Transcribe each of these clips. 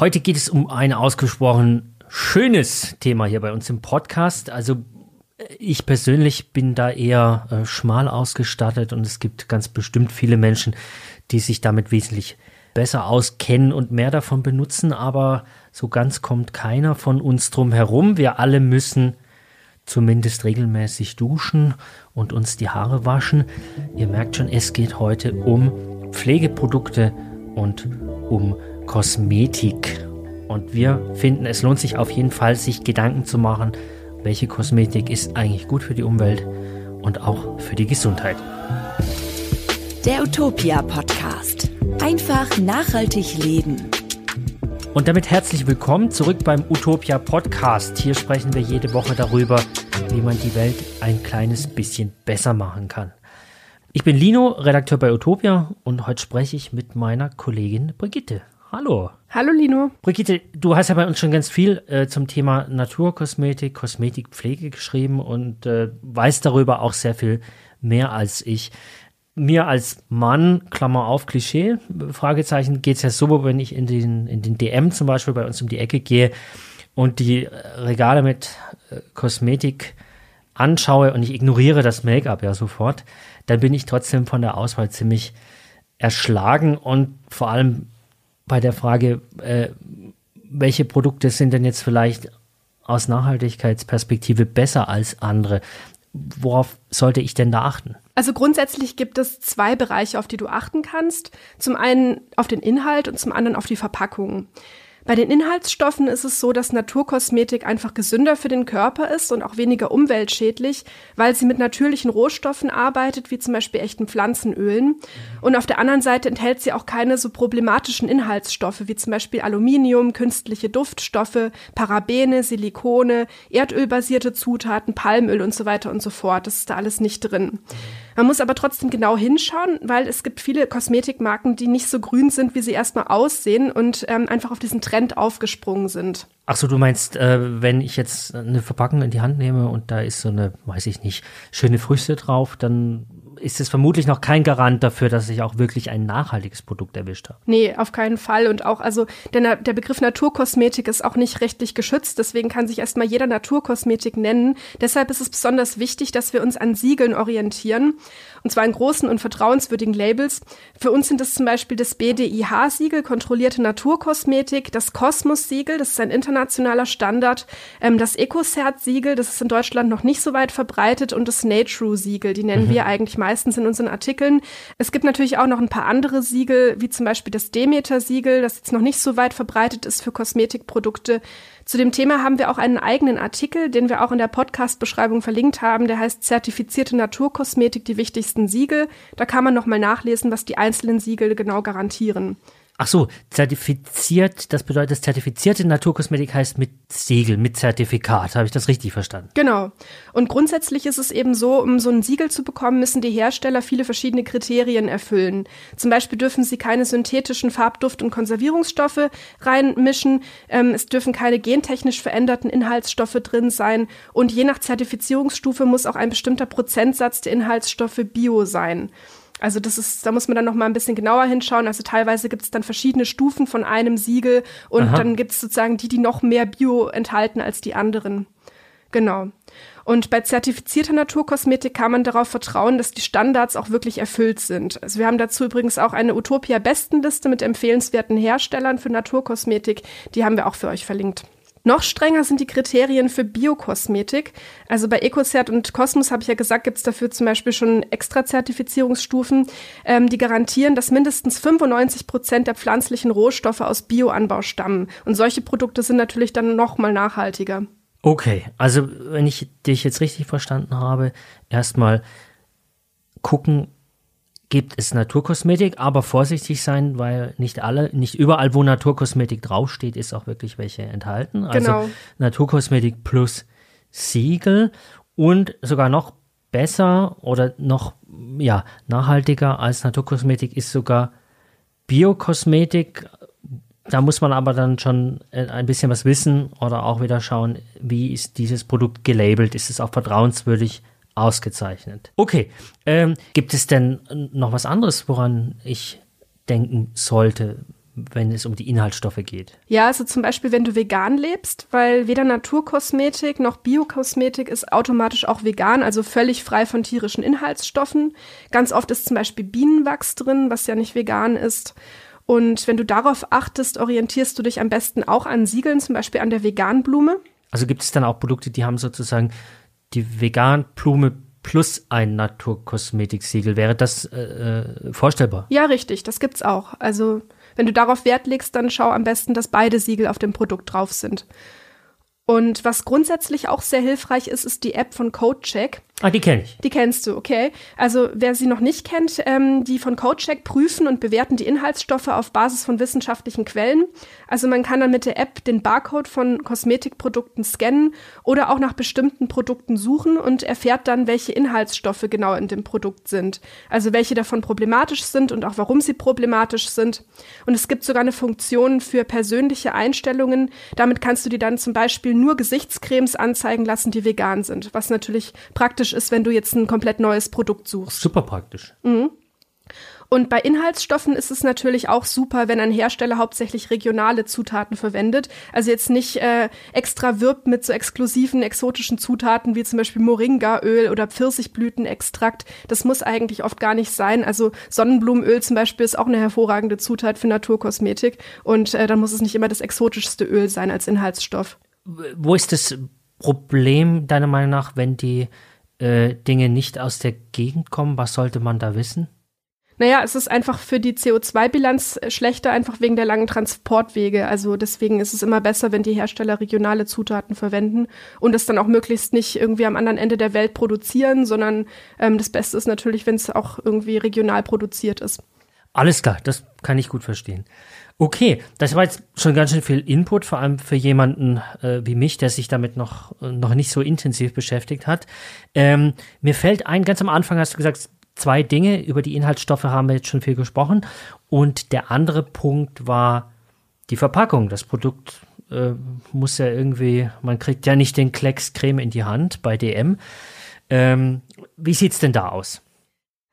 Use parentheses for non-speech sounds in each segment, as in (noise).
Heute geht es um ein ausgesprochen schönes Thema hier bei uns im Podcast. Also ich persönlich bin da eher äh, schmal ausgestattet und es gibt ganz bestimmt viele Menschen, die sich damit wesentlich besser auskennen und mehr davon benutzen, aber so ganz kommt keiner von uns drum herum. Wir alle müssen zumindest regelmäßig duschen und uns die Haare waschen. Ihr merkt schon, es geht heute um Pflegeprodukte und um Kosmetik. Und wir finden, es lohnt sich auf jeden Fall, sich Gedanken zu machen, welche Kosmetik ist eigentlich gut für die Umwelt und auch für die Gesundheit. Der Utopia Podcast. Einfach nachhaltig leben. Und damit herzlich willkommen zurück beim Utopia Podcast. Hier sprechen wir jede Woche darüber, wie man die Welt ein kleines bisschen besser machen kann. Ich bin Lino, Redakteur bei Utopia und heute spreche ich mit meiner Kollegin Brigitte. Hallo. Hallo Lino. Brigitte, du hast ja bei uns schon ganz viel äh, zum Thema Naturkosmetik, Kosmetikpflege geschrieben und äh, weißt darüber auch sehr viel mehr als ich. Mir als Mann, Klammer auf, Klischee, Fragezeichen, geht es ja so, wenn ich in den, in den DM zum Beispiel bei uns um die Ecke gehe und die Regale mit äh, Kosmetik anschaue und ich ignoriere das Make-up ja sofort, dann bin ich trotzdem von der Auswahl ziemlich erschlagen und vor allem bei der Frage, äh, welche Produkte sind denn jetzt vielleicht aus Nachhaltigkeitsperspektive besser als andere? Worauf sollte ich denn da achten? Also grundsätzlich gibt es zwei Bereiche, auf die du achten kannst. Zum einen auf den Inhalt und zum anderen auf die Verpackung. Bei den Inhaltsstoffen ist es so, dass Naturkosmetik einfach gesünder für den Körper ist und auch weniger umweltschädlich, weil sie mit natürlichen Rohstoffen arbeitet, wie zum Beispiel echten Pflanzenölen. Und auf der anderen Seite enthält sie auch keine so problematischen Inhaltsstoffe, wie zum Beispiel Aluminium, künstliche Duftstoffe, Parabene, Silikone, erdölbasierte Zutaten, Palmöl und so weiter und so fort. Das ist da alles nicht drin. Man muss aber trotzdem genau hinschauen, weil es gibt viele Kosmetikmarken, die nicht so grün sind, wie sie erstmal aussehen und ähm, einfach auf diesen Trend aufgesprungen sind. Ach so, du meinst, äh, wenn ich jetzt eine Verpackung in die Hand nehme und da ist so eine, weiß ich nicht, schöne Früchte drauf, dann ist es vermutlich noch kein Garant dafür, dass ich auch wirklich ein nachhaltiges Produkt erwischt habe. Nee, auf keinen Fall. Und auch, also der, der Begriff Naturkosmetik ist auch nicht rechtlich geschützt. Deswegen kann sich erstmal jeder Naturkosmetik nennen. Deshalb ist es besonders wichtig, dass wir uns an Siegeln orientieren. Und zwar an großen und vertrauenswürdigen Labels. Für uns sind es zum Beispiel das BDIH-Siegel, kontrollierte Naturkosmetik, das Kosmos-Siegel, das ist ein internationaler Standard, ähm, das EcoCert-Siegel, das ist in Deutschland noch nicht so weit verbreitet und das Natrue-Siegel, die nennen mhm. wir eigentlich meistens in unseren Artikeln. Es gibt natürlich auch noch ein paar andere Siegel, wie zum Beispiel das Demeter-Siegel, das jetzt noch nicht so weit verbreitet ist für Kosmetikprodukte. Zu dem Thema haben wir auch einen eigenen Artikel, den wir auch in der Podcast-Beschreibung verlinkt haben. Der heißt Zertifizierte Naturkosmetik, die wichtigsten Siegel. Da kann man nochmal nachlesen, was die einzelnen Siegel genau garantieren. Ach so, zertifiziert, das bedeutet, zertifizierte Naturkosmetik heißt mit Siegel, mit Zertifikat. Habe ich das richtig verstanden? Genau. Und grundsätzlich ist es eben so, um so ein Siegel zu bekommen, müssen die Hersteller viele verschiedene Kriterien erfüllen. Zum Beispiel dürfen sie keine synthetischen Farbduft- und Konservierungsstoffe reinmischen. Ähm, es dürfen keine gentechnisch veränderten Inhaltsstoffe drin sein. Und je nach Zertifizierungsstufe muss auch ein bestimmter Prozentsatz der Inhaltsstoffe bio sein. Also das ist, da muss man dann noch mal ein bisschen genauer hinschauen. Also teilweise gibt es dann verschiedene Stufen von einem Siegel und Aha. dann gibt es sozusagen die, die noch mehr Bio enthalten als die anderen. Genau. Und bei zertifizierter Naturkosmetik kann man darauf vertrauen, dass die Standards auch wirklich erfüllt sind. Also wir haben dazu übrigens auch eine Utopia-Bestenliste mit empfehlenswerten Herstellern für Naturkosmetik. Die haben wir auch für euch verlinkt. Noch strenger sind die Kriterien für Biokosmetik. Also bei EcoCert und Cosmos habe ich ja gesagt, gibt es dafür zum Beispiel schon extra Zertifizierungsstufen, ähm, die garantieren, dass mindestens 95 Prozent der pflanzlichen Rohstoffe aus Bioanbau stammen. Und solche Produkte sind natürlich dann noch mal nachhaltiger. Okay, also wenn ich dich jetzt richtig verstanden habe, erstmal gucken, gibt es Naturkosmetik, aber vorsichtig sein, weil nicht alle, nicht überall, wo Naturkosmetik draufsteht, ist auch wirklich welche enthalten. Also genau. Naturkosmetik plus Siegel und sogar noch besser oder noch ja, nachhaltiger als Naturkosmetik ist sogar Biokosmetik. Da muss man aber dann schon äh, ein bisschen was wissen oder auch wieder schauen, wie ist dieses Produkt gelabelt, ist es auch vertrauenswürdig Ausgezeichnet. Okay, ähm, gibt es denn noch was anderes, woran ich denken sollte, wenn es um die Inhaltsstoffe geht? Ja, also zum Beispiel, wenn du vegan lebst, weil weder Naturkosmetik noch Biokosmetik ist automatisch auch vegan, also völlig frei von tierischen Inhaltsstoffen. Ganz oft ist zum Beispiel Bienenwachs drin, was ja nicht vegan ist. Und wenn du darauf achtest, orientierst du dich am besten auch an Siegeln, zum Beispiel an der Veganblume. Also gibt es dann auch Produkte, die haben sozusagen die Veganblume plus ein Naturkosmetiksiegel. Wäre das äh, äh, vorstellbar? Ja, richtig, das gibt's auch. Also wenn du darauf Wert legst, dann schau am besten, dass beide Siegel auf dem Produkt drauf sind. Und was grundsätzlich auch sehr hilfreich ist, ist die App von CodeCheck. Ah, die kenne ich. Die kennst du, okay. Also wer sie noch nicht kennt, ähm, die von CodeCheck prüfen und bewerten die Inhaltsstoffe auf Basis von wissenschaftlichen Quellen. Also man kann dann mit der App den Barcode von Kosmetikprodukten scannen oder auch nach bestimmten Produkten suchen und erfährt dann, welche Inhaltsstoffe genau in dem Produkt sind. Also welche davon problematisch sind und auch warum sie problematisch sind. Und es gibt sogar eine Funktion für persönliche Einstellungen. Damit kannst du dir dann zum Beispiel nur Gesichtscremes anzeigen lassen, die vegan sind, was natürlich praktisch praktisch ist, wenn du jetzt ein komplett neues Produkt suchst. Super praktisch. Mhm. Und bei Inhaltsstoffen ist es natürlich auch super, wenn ein Hersteller hauptsächlich regionale Zutaten verwendet. Also jetzt nicht äh, extra wirbt mit so exklusiven, exotischen Zutaten wie zum Beispiel Moringaöl oder Pfirsichblütenextrakt. Das muss eigentlich oft gar nicht sein. Also Sonnenblumenöl zum Beispiel ist auch eine hervorragende Zutat für Naturkosmetik. Und äh, dann muss es nicht immer das exotischste Öl sein als Inhaltsstoff. Wo ist das Problem deiner Meinung nach, wenn die äh, Dinge nicht aus der Gegend kommen? Was sollte man da wissen? Naja, es ist einfach für die CO2-Bilanz schlechter, einfach wegen der langen Transportwege. Also deswegen ist es immer besser, wenn die Hersteller regionale Zutaten verwenden und es dann auch möglichst nicht irgendwie am anderen Ende der Welt produzieren, sondern ähm, das Beste ist natürlich, wenn es auch irgendwie regional produziert ist. Alles klar, das kann ich gut verstehen. Okay, das war jetzt schon ganz schön viel Input, vor allem für jemanden äh, wie mich, der sich damit noch, noch nicht so intensiv beschäftigt hat. Ähm, mir fällt ein, ganz am Anfang hast du gesagt, zwei Dinge, über die Inhaltsstoffe haben wir jetzt schon viel gesprochen. Und der andere Punkt war die Verpackung. Das Produkt äh, muss ja irgendwie, man kriegt ja nicht den Klecks Creme in die Hand bei DM. Ähm, wie sieht's denn da aus?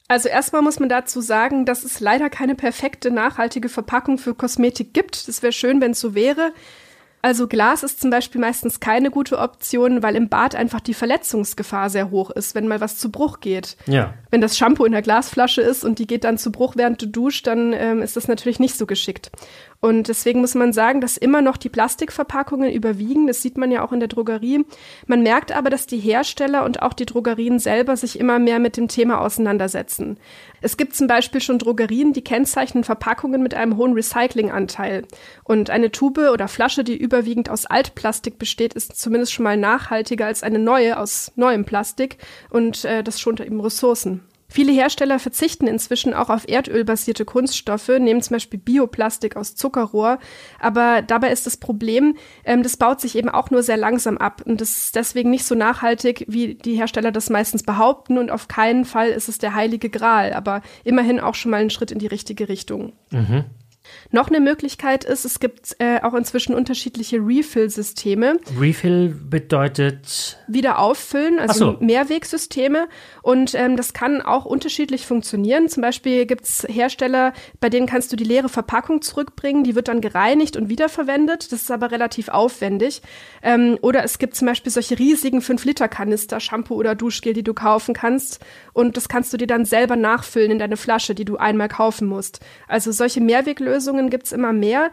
Also erstmal muss man dazu sagen, dass es leider keine perfekte nachhaltige Verpackung für Kosmetik gibt. Das wäre schön, wenn es so wäre. Also Glas ist zum Beispiel meistens keine gute Option, weil im Bad einfach die Verletzungsgefahr sehr hoch ist, wenn mal was zu Bruch geht. Ja. Wenn das Shampoo in der Glasflasche ist und die geht dann zu Bruch, während du duschst, dann ähm, ist das natürlich nicht so geschickt. Und deswegen muss man sagen, dass immer noch die Plastikverpackungen überwiegen. Das sieht man ja auch in der Drogerie. Man merkt aber, dass die Hersteller und auch die Drogerien selber sich immer mehr mit dem Thema auseinandersetzen. Es gibt zum Beispiel schon Drogerien, die kennzeichnen Verpackungen mit einem hohen Recyclinganteil. Und eine Tube oder Flasche, die überwiegend aus Altplastik besteht, ist zumindest schon mal nachhaltiger als eine neue aus neuem Plastik. Und äh, das schont eben Ressourcen. Viele Hersteller verzichten inzwischen auch auf erdölbasierte Kunststoffe, nehmen zum Beispiel Bioplastik aus Zuckerrohr. Aber dabei ist das Problem, ähm, das baut sich eben auch nur sehr langsam ab. Und das ist deswegen nicht so nachhaltig, wie die Hersteller das meistens behaupten. Und auf keinen Fall ist es der heilige Gral, aber immerhin auch schon mal ein Schritt in die richtige Richtung. Mhm. Noch eine Möglichkeit ist, es gibt äh, auch inzwischen unterschiedliche Refill-Systeme. Refill bedeutet wieder auffüllen, also so. Mehrwegsysteme. Und ähm, das kann auch unterschiedlich funktionieren. Zum Beispiel gibt es Hersteller, bei denen kannst du die leere Verpackung zurückbringen, die wird dann gereinigt und wiederverwendet. Das ist aber relativ aufwendig. Ähm, oder es gibt zum Beispiel solche riesigen 5-Liter-Kanister, Shampoo oder Duschgel, die du kaufen kannst. Und das kannst du dir dann selber nachfüllen in deine Flasche, die du einmal kaufen musst. Also solche Mehrweglösungen Lösungen gibt es immer mehr.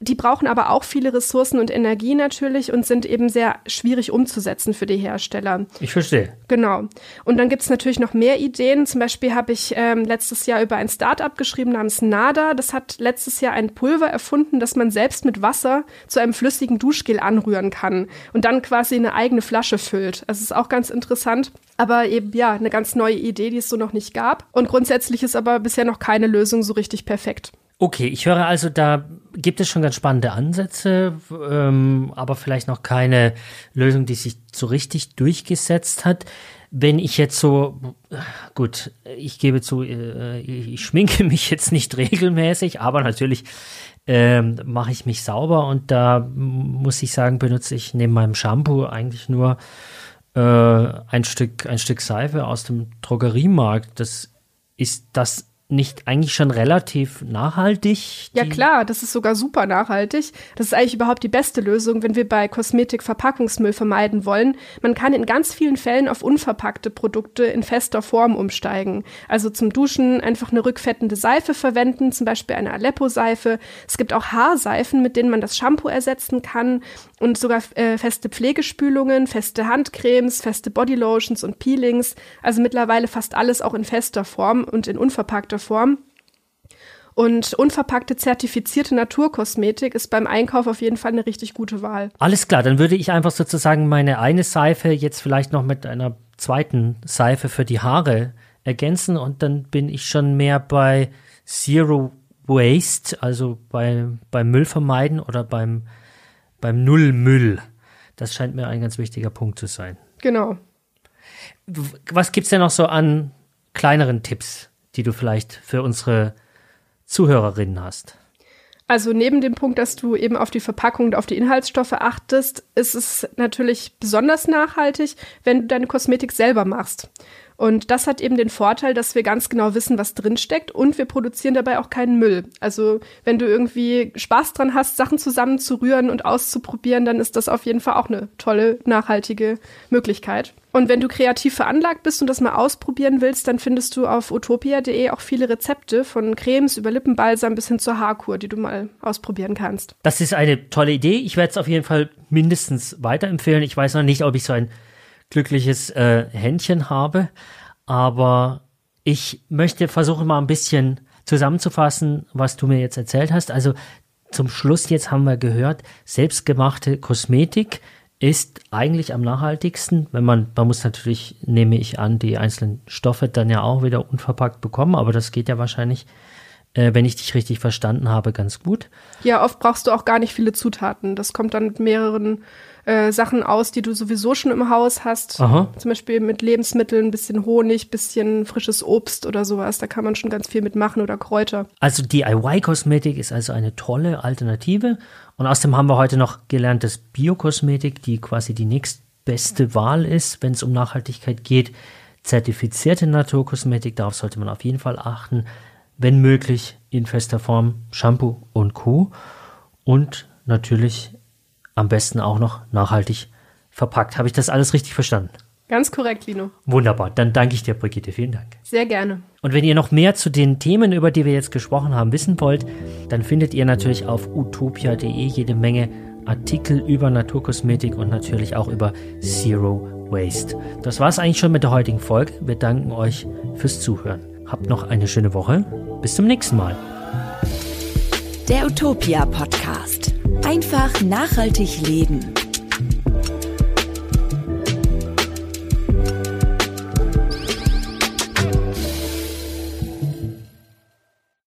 Die brauchen aber auch viele Ressourcen und Energie natürlich und sind eben sehr schwierig umzusetzen für die Hersteller. Ich verstehe. Genau. Und dann gibt es natürlich noch mehr Ideen. Zum Beispiel habe ich ähm, letztes Jahr über ein Startup geschrieben namens Nada. Das hat letztes Jahr ein Pulver erfunden, das man selbst mit Wasser zu einem flüssigen Duschgel anrühren kann und dann quasi eine eigene Flasche füllt. Also ist auch ganz interessant. Aber eben ja, eine ganz neue Idee, die es so noch nicht gab. Und grundsätzlich ist aber bisher noch keine Lösung so richtig perfekt. Okay, ich höre also, da gibt es schon ganz spannende Ansätze, ähm, aber vielleicht noch keine Lösung, die sich so richtig durchgesetzt hat. Wenn ich jetzt so, gut, ich gebe zu, äh, ich schminke (laughs) mich jetzt nicht regelmäßig, aber natürlich ähm, mache ich mich sauber und da muss ich sagen, benutze ich neben meinem Shampoo eigentlich nur äh, ein Stück, ein Stück Seife aus dem Drogeriemarkt. Das ist das nicht eigentlich schon relativ nachhaltig? Ja klar, das ist sogar super nachhaltig. Das ist eigentlich überhaupt die beste Lösung, wenn wir bei Kosmetik Verpackungsmüll vermeiden wollen. Man kann in ganz vielen Fällen auf unverpackte Produkte in fester Form umsteigen. Also zum Duschen einfach eine rückfettende Seife verwenden, zum Beispiel eine Aleppo-Seife. Es gibt auch Haarseifen, mit denen man das Shampoo ersetzen kann und sogar äh, feste Pflegespülungen, feste Handcremes, feste Bodylotions und Peelings. Also mittlerweile fast alles auch in fester Form und in unverpackter Form. Und unverpackte zertifizierte Naturkosmetik ist beim Einkauf auf jeden Fall eine richtig gute Wahl. Alles klar, dann würde ich einfach sozusagen meine eine Seife jetzt vielleicht noch mit einer zweiten Seife für die Haare ergänzen und dann bin ich schon mehr bei Zero Waste, also bei, beim Müll vermeiden oder beim, beim Nullmüll. Das scheint mir ein ganz wichtiger Punkt zu sein. Genau. Was gibt es denn noch so an kleineren Tipps? Die du vielleicht für unsere Zuhörerinnen hast? Also neben dem Punkt, dass du eben auf die Verpackung und auf die Inhaltsstoffe achtest, ist es natürlich besonders nachhaltig, wenn du deine Kosmetik selber machst. Und das hat eben den Vorteil, dass wir ganz genau wissen, was drinsteckt und wir produzieren dabei auch keinen Müll. Also wenn du irgendwie Spaß dran hast, Sachen zusammenzurühren und auszuprobieren, dann ist das auf jeden Fall auch eine tolle, nachhaltige Möglichkeit. Und wenn du kreativ veranlagt bist und das mal ausprobieren willst, dann findest du auf utopia.de auch viele Rezepte von Cremes über Lippenbalsam bis hin zur Haarkur, die du mal ausprobieren kannst. Das ist eine tolle Idee. Ich werde es auf jeden Fall mindestens weiterempfehlen. Ich weiß noch nicht, ob ich so ein glückliches äh, Händchen habe. Aber ich möchte versuchen, mal ein bisschen zusammenzufassen, was du mir jetzt erzählt hast. Also zum Schluss jetzt haben wir gehört, selbstgemachte Kosmetik ist eigentlich am nachhaltigsten, wenn man, man muss natürlich, nehme ich an, die einzelnen Stoffe dann ja auch wieder unverpackt bekommen, aber das geht ja wahrscheinlich, äh, wenn ich dich richtig verstanden habe, ganz gut. Ja, oft brauchst du auch gar nicht viele Zutaten. Das kommt dann mit mehreren äh, Sachen aus, die du sowieso schon im Haus hast. Aha. Zum Beispiel mit Lebensmitteln, ein bisschen Honig, bisschen frisches Obst oder sowas. Da kann man schon ganz viel mitmachen oder Kräuter. Also DIY-Kosmetik ist also eine tolle Alternative. Und außerdem haben wir heute noch gelernt, dass Biokosmetik, die quasi die nächstbeste Wahl ist, wenn es um Nachhaltigkeit geht, zertifizierte Naturkosmetik, darauf sollte man auf jeden Fall achten. Wenn möglich in fester Form Shampoo und Co. Und natürlich am besten auch noch nachhaltig verpackt. Habe ich das alles richtig verstanden? Ganz korrekt, Lino. Wunderbar. Dann danke ich dir, Brigitte. Vielen Dank. Sehr gerne. Und wenn ihr noch mehr zu den Themen, über die wir jetzt gesprochen haben, wissen wollt, dann findet ihr natürlich auf utopia.de jede Menge Artikel über Naturkosmetik und natürlich auch über Zero Waste. Das war es eigentlich schon mit der heutigen Folge. Wir danken euch fürs Zuhören. Habt noch eine schöne Woche. Bis zum nächsten Mal. Der Utopia Podcast. Einfach nachhaltig leben.